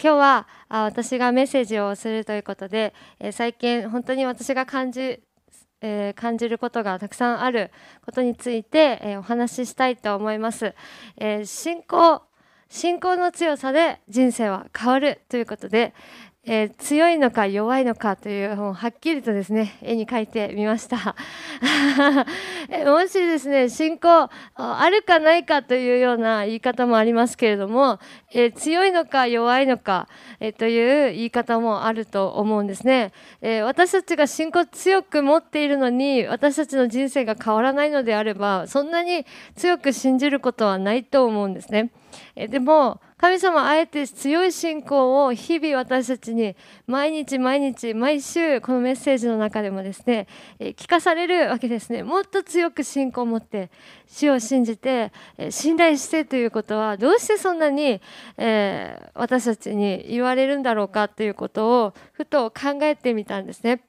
今日は私がメッセージをするということで、最近本当に私が感じえー、感じることがたくさんあることについて、お話ししたいと思います、えー、信仰信仰の強さで人生は変わるということで、えー、強いのか弱いのかという本はっきりとですね絵に描いてみました。もしですね信仰あるかないかというような言い方もありますけれども、えー、強いのか弱いのか、えー、という言い方もあると思うんですね、え私たちが信仰強く持っているのに私たちの人生が変わらないのであればそんなに強く信じることはないと思うんですね、えでも神様あえて強い信仰を日々私たちに毎日毎日毎週このメッセージの中でもですね聞かされるわけですね。もっと強く信仰を持って主を信じて信頼してということはどうしてそんなに、えー、私たちに言われるんだろうかということをふと考えてみたんですね。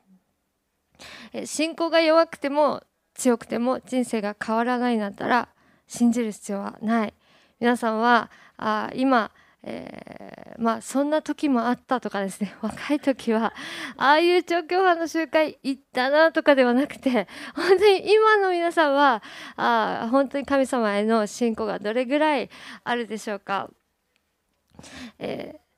信仰が弱くても強くても人生が変わらないんだったら信じる必要はない。皆さんはあ今、えー、まあそんな時もあったとかですね 若い時はああいう調教派の集会行ったなとかではなくて 本当に今の皆さんはあ本当に神様への信仰がどれぐらいあるでしょうか。えー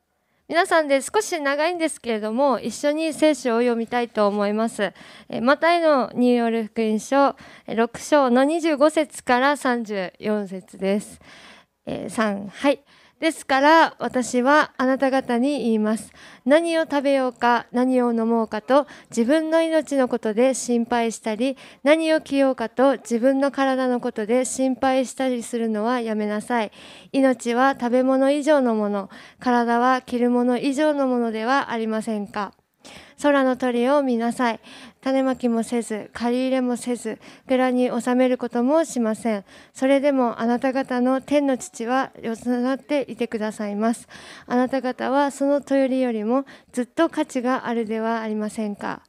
皆さんで少し長いんですけれども一緒に聖書を読みたいと思います。マタイのニューヨーク福音書6章の25節から34節です。えー、3はい。ですから私はあなた方に言います。何を食べようか何を飲もうかと自分の命のことで心配したり何を着ようかと自分の体のことで心配したりするのはやめなさい。命は食べ物以上のもの体は着るもの以上のものではありませんか。空の鳥を見なさい。種まきもせず、借り入れもせず、寺に納めることもしません。それでもあなた方の天の父はよつなっていてくださいます。あなた方はそのとよりよりもずっと価値があるではありませんか。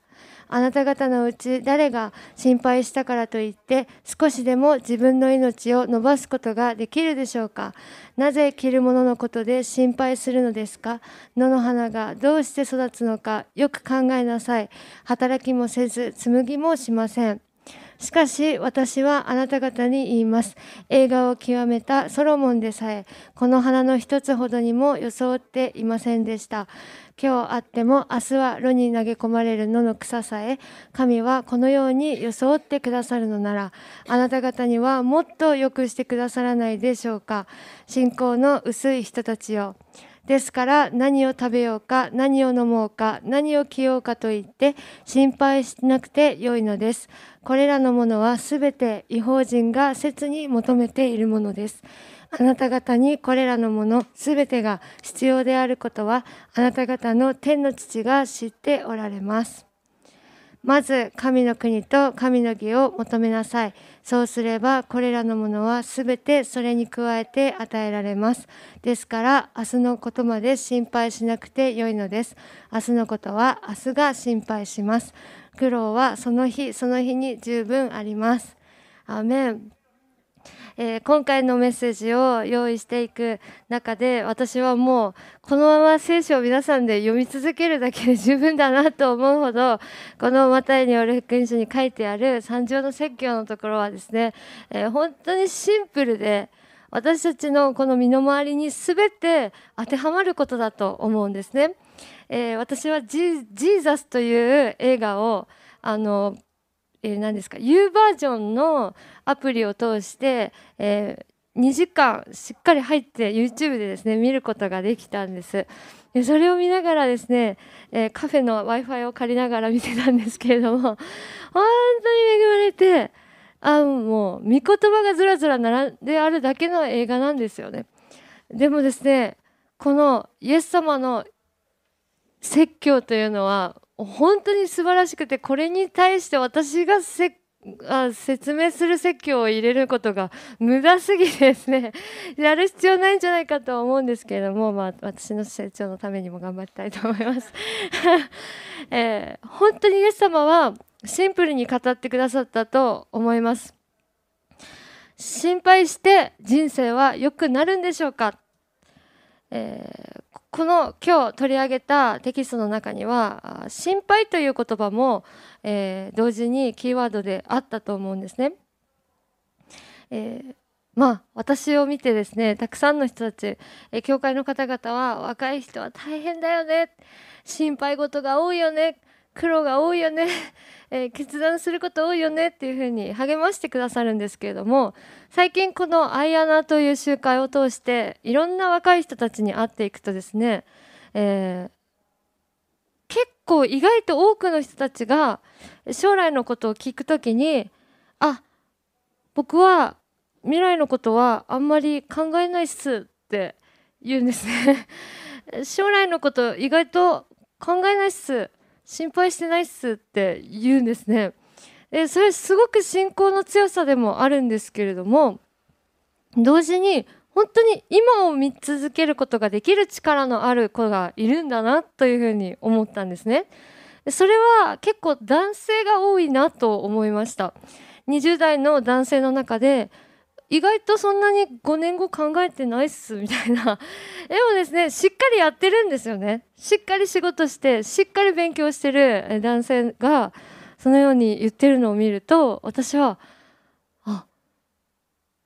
あなた方のうち誰が心配したからといって少しでも自分の命を伸ばすことができるでしょうか？なぜ着るもののことで心配するのですか？野の花がどうして育つのかよく考えなさい。働きもせず紡ぎもしません。しかし私はあなた方に言います。映画を極めたソロモンでさえ、この花の一つほどにも装っていませんでした。今日あっても明日は炉に投げ込まれる野の草さえ神はこのように装ってくださるのならあなた方にはもっと良くしてくださらないでしょうか信仰の薄い人たちよですから何を食べようか何を飲もうか何を着ようかと言って心配しなくてよいのですこれらのものはすべて違法人が切に求めているものですあなた方にこれらのものすべてが必要であることはあなた方の天の父が知っておられます。まず神の国と神の義を求めなさい。そうすればこれらのものはすべてそれに加えて与えられます。ですから明日のことまで心配しなくてよいのです。明日のことは明日が心配します。苦労はその日その日に十分あります。アメンえー、今回のメッセージを用意していく中で私はもうこのまま聖書を皆さんで読み続けるだけで十分だなと思うほど このマタイによる福音書に書いてある三条の説教のところはですね、えー、本当にシンプルで私たちのこの身の回りに全て当てはまることだと思うんですね。えー、私はジーザスという映画をあのえー、何ですか？U バージョンのアプリを通して、えー、2時間しっかり入って YouTube でですね見ることができたんです。でそれを見ながらですね、えー、カフェの w i f i を借りながら見てたんですけれども 本当に恵まれてあもう御言葉がずらずら並んであるだけの映画なんですよね。でもですねこのイエス様の説教というのは本当に素晴らしくてこれに対して私がせあ説明する説教を入れることが無駄すぎてですね やる必要ないんじゃないかと思うんですけれども、まあ、私の成長のためにも頑張りたいと思います、えー、本当にイエス様はシンプルに語ってくださったと思います。心配して人生は良くなるんでしょうか、えーこの今日取り上げたテキストの中には心配という言葉も、えー、同時にキーワードであったと思うんですね。えー、まあ私を見てですねたくさんの人たち、え、教会の方々は若い人は大変だよね心配事が多いよね苦労が多いよね、えー、決断すること多いよねっていうふうに励ましてくださるんですけれども最近この「アイアナ」という集会を通していろんな若い人たちに会っていくとですね、えー、結構意外と多くの人たちが将来のことを聞くときにあ僕は未来のことはあんまり考えないっすって言うんですね。将来のこと意外と考えないっす。心配してないっすって言うんですね。でそれすごく信仰の強さでもあるんですけれども同時に本当に今を見続けることができる力のある子がいるんだなというふうに思ったんですね。それは結構男性が多いなと思いました。20代の男性の中で意外とそんなに5年後考えてないっすみたいな。でもですねしっかりやってるんですよね。しっかり仕事してしっかり勉強してる男性がそのように言ってるのを見ると私はあ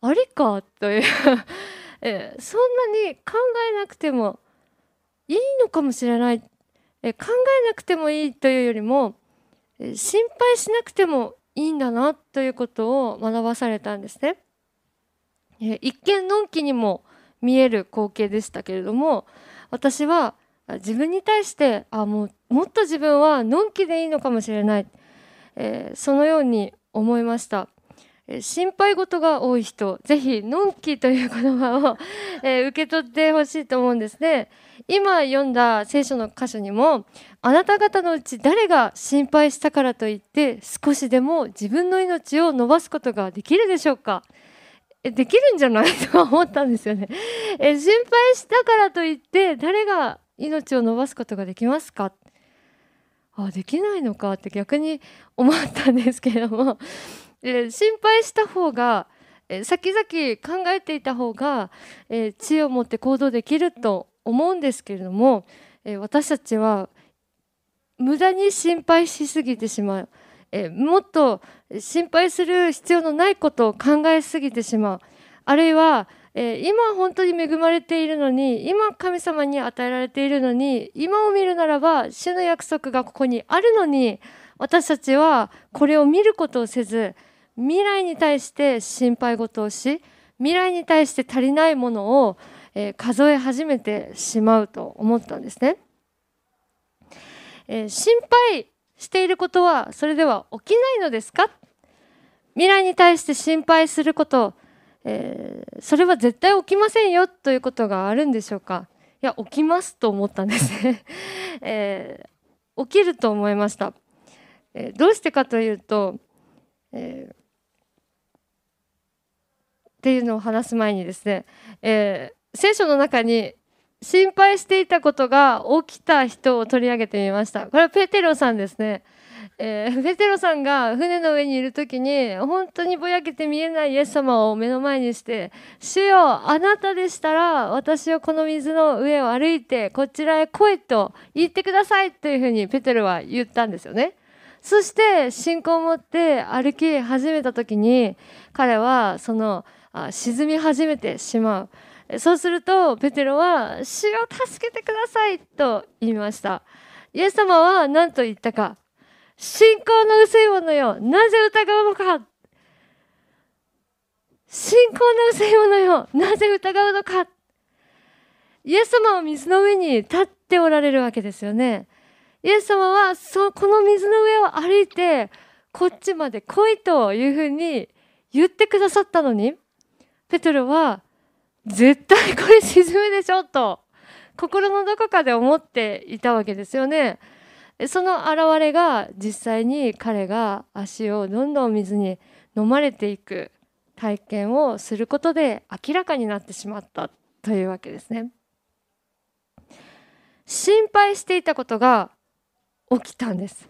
ありかという。えそんなに考えなくてもいいのかもしれない。え考えなくてもいいというよりも心配しなくてもいいんだなということを学ばされたんですね。一見のんきにも見える光景でしたけれども私は自分に対してあもうもっと自分はのんきでいいのかもしれない、えー、そのように思いました。心配事が多い人ぜひのんきという言葉を、えー、受け取ってほしいと思うんですね。今読んだ聖書の箇所にもあなた方のうち誰が心配したからといって少しでも自分の命を伸ばすことができるでしょうか。えできるんじゃない？と思ったんですよね。え心配したからといって誰が命を伸ばすことができますか？あできないのかって逆に思ったんですけれども、え心配した方が、え先々考えていた方が、え知恵を持って行動できると思うんですけれども、え私たちは無駄に心配しすぎてしまう。えもっと心配する必要のないことを考えすぎてしまうあるいは、え今本当に恵まれているのに今神様に与えられているのに今を見るならば主の約束がここにあるのに私たちはこれを見ることをせず未来に対して心配事をし未来に対して足りないものを、え数え始めてしまうと思ったんですね。え心配していることはそれでは起きないのですか？未来に対して心配すること、えー、それは絶対起きませんよということがあるんでしょうか？いや起きますと思ったんですね、えー、起きると思いました、えー、どうしてかというと、えっていうのを話す前にですね、え聖書の中に心配していたことが起きた人を取り上げてみましたこれはペテロさんですね、えー、ペテロさんが船の上にいる時に本当にぼやけて見えないイエス様を目の前にして「主よあなたでしたら私をこの水の上を歩いてこちらへ来い」と言ってくださいというふうにペテロは言ったんですよね。そして信仰を持って歩き始めた時に彼はその沈み始めてしまう。そうするとペテロは「主を助けてください」と言いました。イエス様は何と言ったか「信仰の薄い者よなぜ疑うのか」信仰の薄い者よなぜ疑うのかイエス様は水の上に立っておられるわけですよね。イエス様はそこの水の上を歩いてこっちまで来いというふうに言ってくださったのにペトロは絶対これ沈むでしょと心のどこかで思っていたわけですよね。その現れが実際に彼が足をどんどん水に飲まれていく体験をすることで明らかになってしまったというわけですね。心配していたことが起きたんです。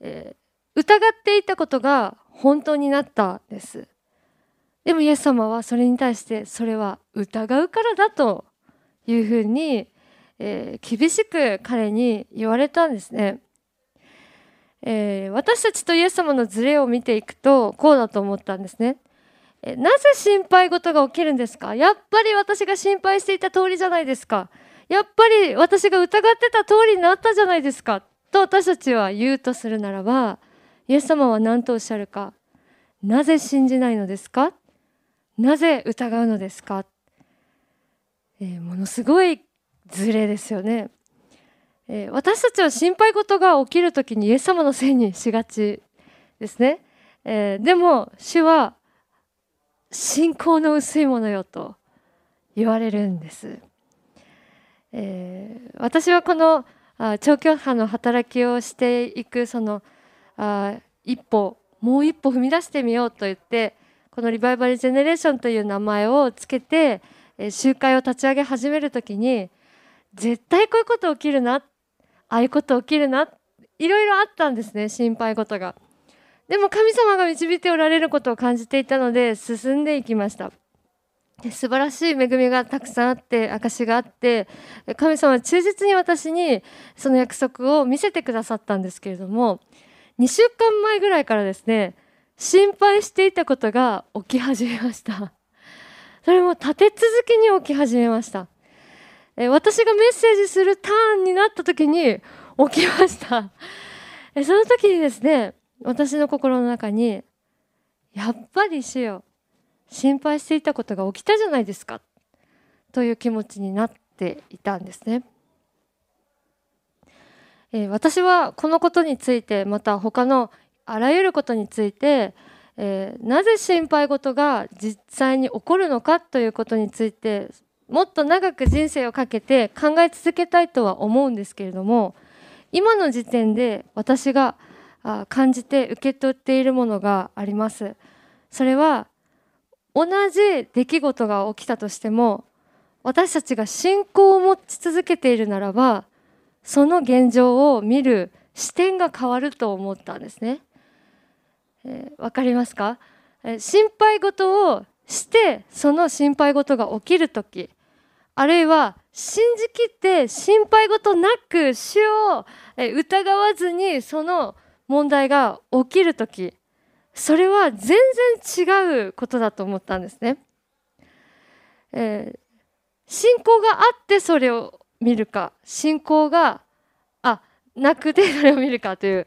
えー、疑っていたことが本当になったんです。でもイエス様はそれに対してそれは疑うからだというふうに、えー、厳しく彼に言われたんですね。えー、私たちとイエス様のズレを見ていくとこうだと思ったんですね。えなぜ心配事が起きるんですか？やっぱり私が心配していた通りじゃないですかやっぱり私が疑ってた通りになったじゃないですかと私たちは言うとするならばイエス様は何とおっしゃるかなぜ信じないのですか？なぜ疑うのですか、えー、ものすごいズレですよね。えー、私たちは心配事が起きる時にイエス様のせいにしがちですね、えー、でも主は信仰の薄いものよと言われるんです、えー、私はこのあ長距離の働きをしていくそのあ一歩もう一歩踏み出してみようと言ってこのリバイバルジェネレーションという名前をつけて、え集会を立ち上げ始める時に絶対こういうこと起きるなああいうこと起きるないろいろあったんですね心配事が。でも神様が導いておられることを感じていたので進んでいきました。素晴らしい恵みがたくさんあって証があって神様は忠実に私にその約束を見せてくださったんですけれども2週間前ぐらいからですね心配していたことが起き始めました。それも立て続けに起き始めました。え私がメッセージするターンになった時に 起きました。えその時にですね私の心の中にやっぱり主よ心配していたことが起きたじゃないですか。という気持ちになっていたんですね。え私はこのことについてまた他のあらゆることについて、えー、なぜ心配事が実際に起こるのかということについてもっと長く人生をかけて考え続けたいとは思うんですけれども今の時点で私が感じて受け取っているものがありますそれは同じ出来事が起きたとしても私たちが信仰を持ち続けているならばその現状を見る視点が変わると思ったんですね。えー、かりますか、えー、心配事をしてその心配事が起きる時あるいは信じきって心配事なく主を疑わずにその問題が起きる時それは全然違うことだと思ったんですね。えー、信仰があってそれを見るか信仰があなくてそれを見るかという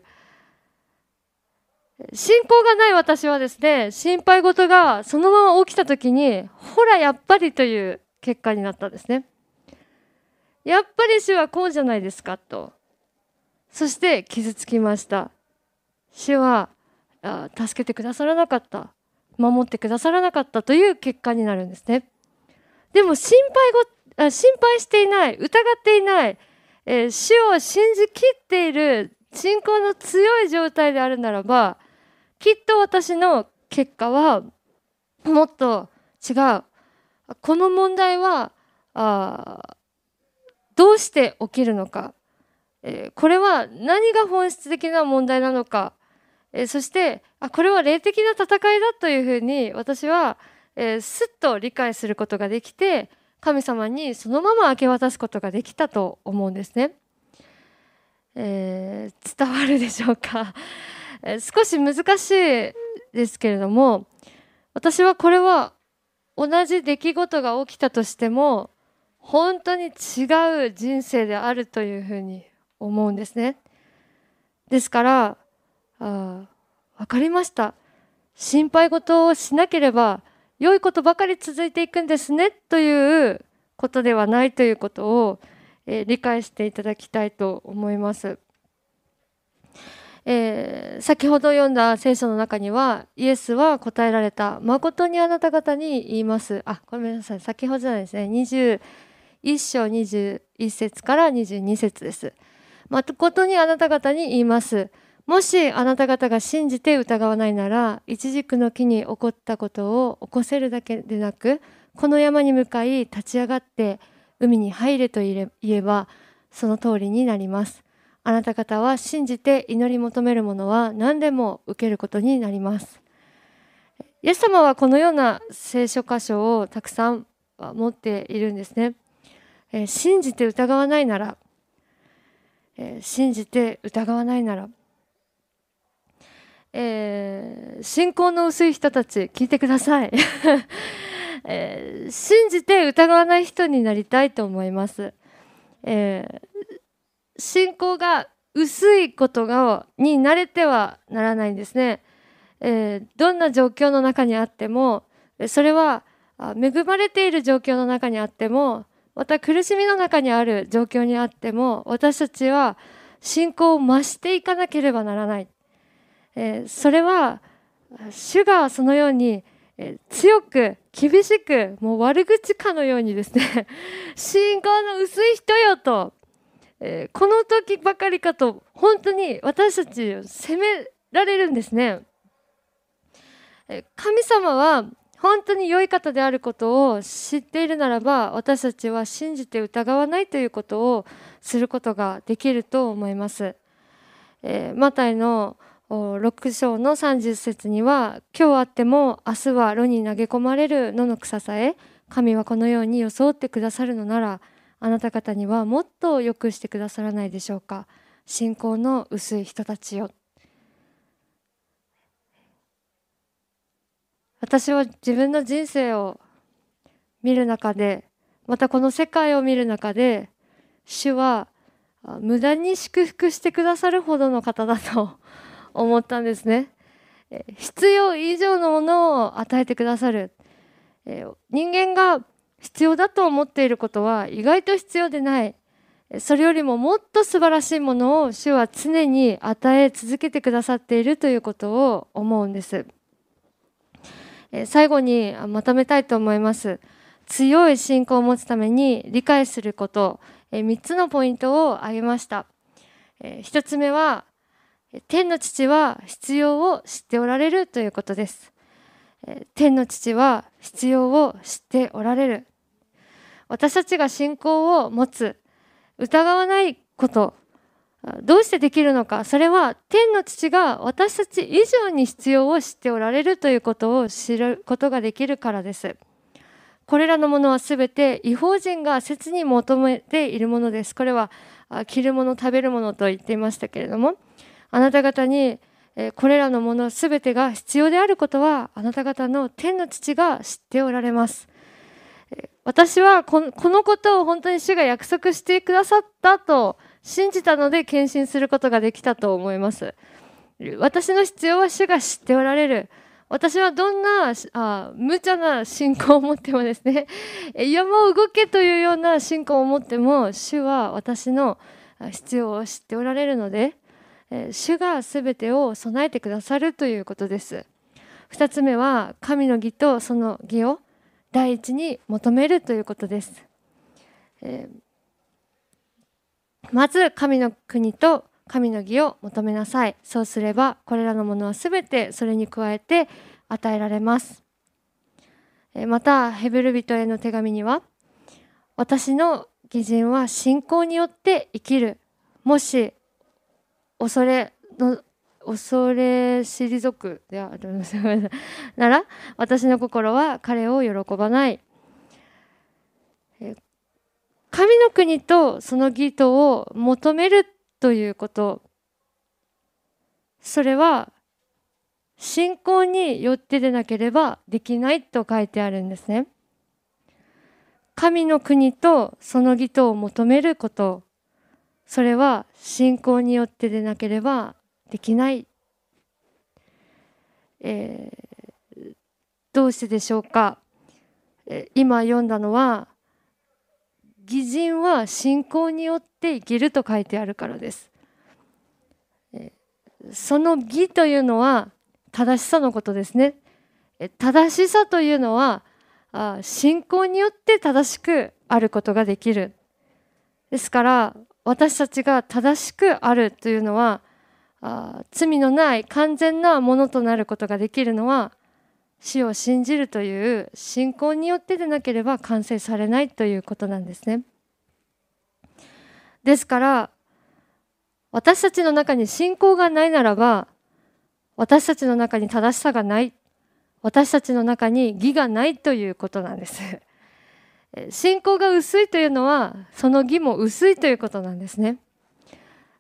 信仰がない私はですね心配事がそのまま起きた時にほらやっぱりという結果になったんですね。やっぱり主はこうじゃないですかと。そして傷つきました。主は助けてくださらなかった。守ってくださらなかった。という結果になるんですね。でも心配ご心配していない。疑っていない、えー、主を信じきっている信仰の強い状態であるならばきっと私の結果はもっと違う。この問題はあどうして起きるのか、えー、これは何が本質的な問題なのか、えー、そしてあこれは霊的な戦いだというふうに私は、えー、すっと理解することができて神様にそのまま明け渡すことができたと思うんですね。え、伝わるでしょうか、少し難しいですけれども私はこれは同じ出来事が起きたとしても本当に違う人生であるというふうに思うんですね。ですからあ分かりました心配事をしなければ良いことばかり続いていくんですねということではないということを、えー、理解していただきたいと思います。えー、先ほど読んだ聖書の中にはイエスは答えられた。誠にあなた方に言います。あごめんなさい。先ほどじゃないですね。21章21節から22節です。誠にあなた方に言います。もしあなた方が信じて疑わないなら一軸の木に起こったことを起こせるだけでなくこの山に向かい立ち上がって海に入れと言えばその通りになります。あなた方は信じて祈り求めるものは何でも受けることになります。イエス様はこのような聖書箇所をたくさん持っているんですね。え、信じて疑わないなら、え、信じて疑わないなら、えー、信仰の薄い人たち聞いてください、えー、信じて疑わない人になりたいと思います、えー、信仰が薄いことがに慣れてはならないんですね、えー、どんな状況の中にあってもそれは恵まれている状況の中にあってもまた苦しみの中にある状況にあっても私たちは信仰を増していかなければならない、えー、それは主がそのように、強く厳しくもう悪口かのようにですね 信仰の薄い人よと、えー、この時ばかりかと本当に私たちを責められるんですね。え神様は本当に良い方であることを知っているならば私たちは信じて疑わないということをすることができると思います。えー、マタイの6章の30節には「今日あっても明日は炉に投げ込まれる野の草さえ神はこのように装ってくださるのならあなた方にはもっと良くしてくださらないでしょうか？信仰の薄い人たちよ」私は自分の人生を見る中でまたこの世界を見る中で主は無駄に祝福してくださるほどの方だと 思ったんですね。必要以上のものを与えてくださる。人間が必要だと思っていることは意外と必要でない。それよりももっと素晴らしいものを主は常に与え続けてくださっているということを思うんです。最後にまとめたいと思います。強い信仰を持つために理解すること。3つのポイントを挙げました。1つ目は天の父は必要を知っておられるということです。天の父は必要を知っておられる。私たちが信仰を持つ疑わないことどうしてできるのかそれは天の父が私たち以上に必要を知っておられるということを知ることができるからです。これらのものはすべて違法人が切に求めているものです。これは着るもの食べるものと言っていましたけれどもあなた方にこれらのものすべてが必要であることはあなた方の天の父が知っておられます。私はこのことを本当に主が約束してくださったと信じたので献身することができたと思います。私の必要は主が知っておられる。私はどんなあ無茶な信仰を持ってもですね 山を動けというような信仰を持っても主は私の必要を知っておられるので主が全てを備えてくださるということです。2つ目は神の義とその義を第一に求めるということです、えーまず神の国と神の義を求めなさい。そうすればこれらのものはすべてそれに加えて与えられます。えまたヘブル人への手紙には私の義人は信仰によって生きる。もし恐れの恐れ退くであるなら私の心は彼を喜ばない。神の国とその義とを求めるということ。それは信仰によってでなければできないと書いてあるんですね。神の国とその義とを求めること。それは信仰によってでなければできない、えー、どうしてでしょうか、え今読んだのは義人は信仰によって生きると書いてあるからです。えその義というのは正しさのことですね。正しさというのは信仰によって正しくあることができる。ですから私たちが正しくあるというのはあ罪のない完全なものとなることができるのは死を信じるという信仰によってでなければ完成されないということなんですね。ですから私たちの中に信仰がないならば私たちの中に正しさがない私たちの中に義がないということなんです。信仰が薄いというのはその義も薄いということなんですね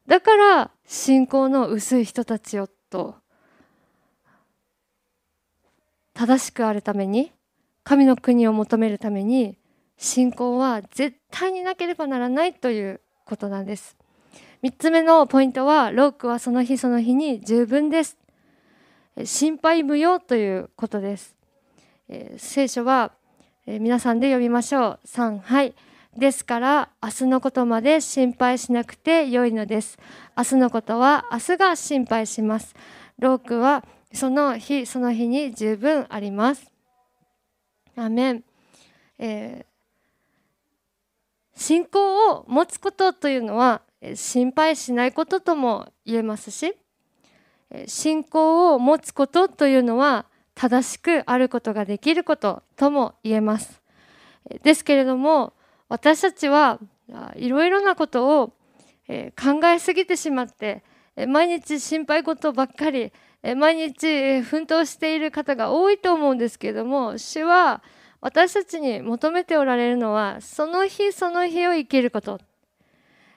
だから信仰の薄い人たちをと正しくあるために神の国を求めるために信仰は絶対になければならないということなんです。3つ目のポイントはロークはその日その日に十分です。心配無用ということです、え、聖書は、え、皆さんで読みましょう。3はい。ですから明日のことまで心配しなくて良いのです。明日のことは明日が心配します。ロークはその日その日に十分あります。アメン、えー、信仰を持つことというのは心配しないこととも言えますし信仰を持つことというのは正しくあることができることとも言えます。ですけれども私たちはいろいろなことを考えすぎてしまって毎日心配事ばっかり毎日奮闘している方が多いと思うんですけれども主は私たちに求めておられるのはその日その日を生きること、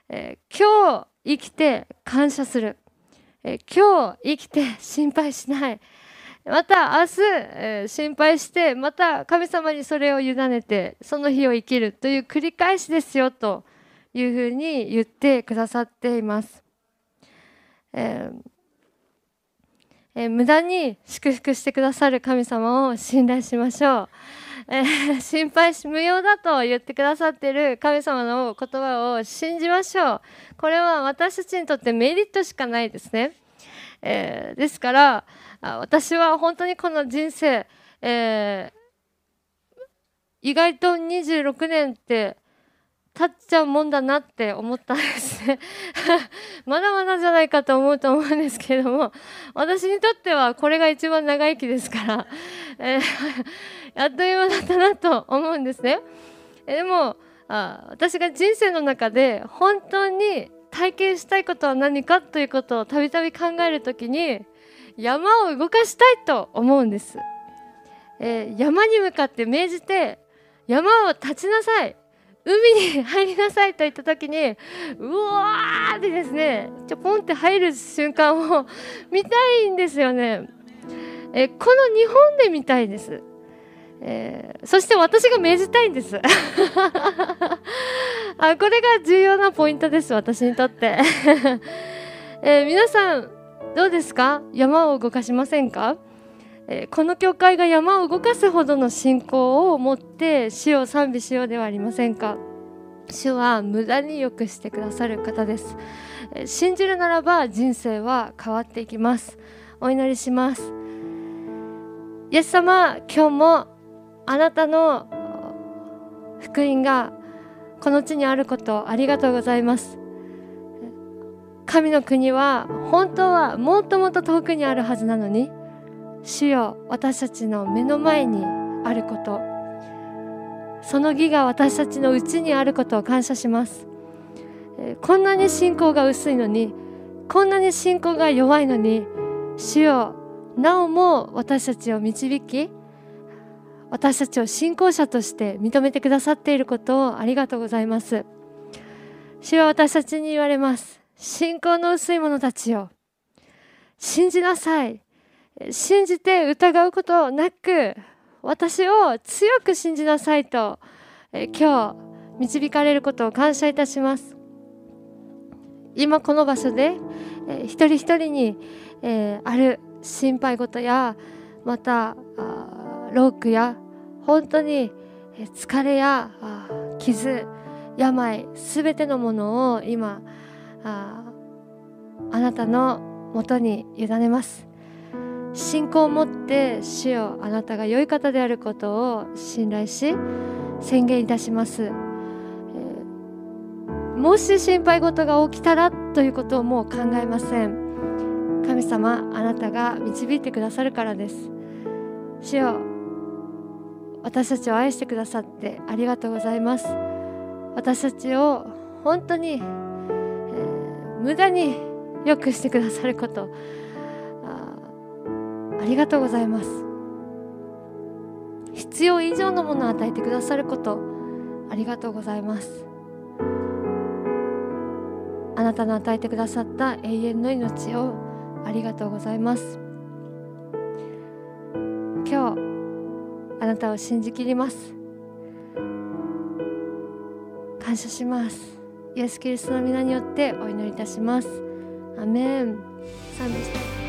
え今日生きて感謝する、え今日生きて心配しない。また明日、え心配してまた神様にそれを委ねてその日を生きるという繰り返しですよというふうに言ってくださっています。えーえー、無駄に祝福してくださる神様を信頼しましょう。えー、心配し無用だと言ってくださってる神様の言葉を信じましょう。これは私たちにとってメリットしかないですね。えー、ですから私は本当にこの人生、えー、意外と26年って経っちゃうもんだなって思ったんですね まだまだじゃないかと思うと思うんですけれども私にとってはこれが一番長生きですから、えー、あっという間だったなと思うんですね。でもあ私が人生の中で本当に体験したいことは何かということをたびたび考える時に山を動かしたいと思うんです。えー、山に向かって命じて山を立ちなさい海に入りなさいと言った時にうわーってですねちょポンって入る瞬間を 見たいんですよね。えこの日本で見たいです。えー、そして私が命じたいんです。あこれが重要なポイントです私にとって、えー、皆さんどうですか？山を動かしませんか？えこの教会が山を動かすほどの信仰を持って主を賛美しようではありませんか？主は無駄に良くしてくださる方です、え信じるならば人生は変わっていきます。お祈りします。イエス様今日もあなたの福音がこの地にあることありがとうございます。神の国は本当はもっともっと遠くにあるはずなのに主よ私たちの目の前にあること。その義が私たちのうちにあることを感謝します。こんなに信仰が薄いのにこんなに信仰が弱いのに主よなおも私たちを導き私たちを信仰者として認めてくださっていることをありがとうございます。主は私たちに言われます。信仰の薄い者たちよ。信じなさい。信じて疑うことなく私を強く信じなさいと、今日導かれることを感謝いたします。今この場所で、一人一人に、ある心配事やまたロークや本当に疲れや傷病すべてのものを今あなたのもとに委ねます。信仰を持って主よあなたが良い方であることを信頼し宣言いたします、えー、もし心配事が起きたらということをもう考えません。神様あなたが導いてくださるからです。主よ私たちを愛してくださってありがとうございます。私たちを本当に、えー、無駄に良くしてくださること。ありがとうございます。必要以上のものを与えてくださること。ありがとうございます。あなたの与えてくださった永遠の命をありがとうございます。なたを信じきります。感謝します。イエス・キリストの皆によってお祈りいたします。アメン。賛美した。い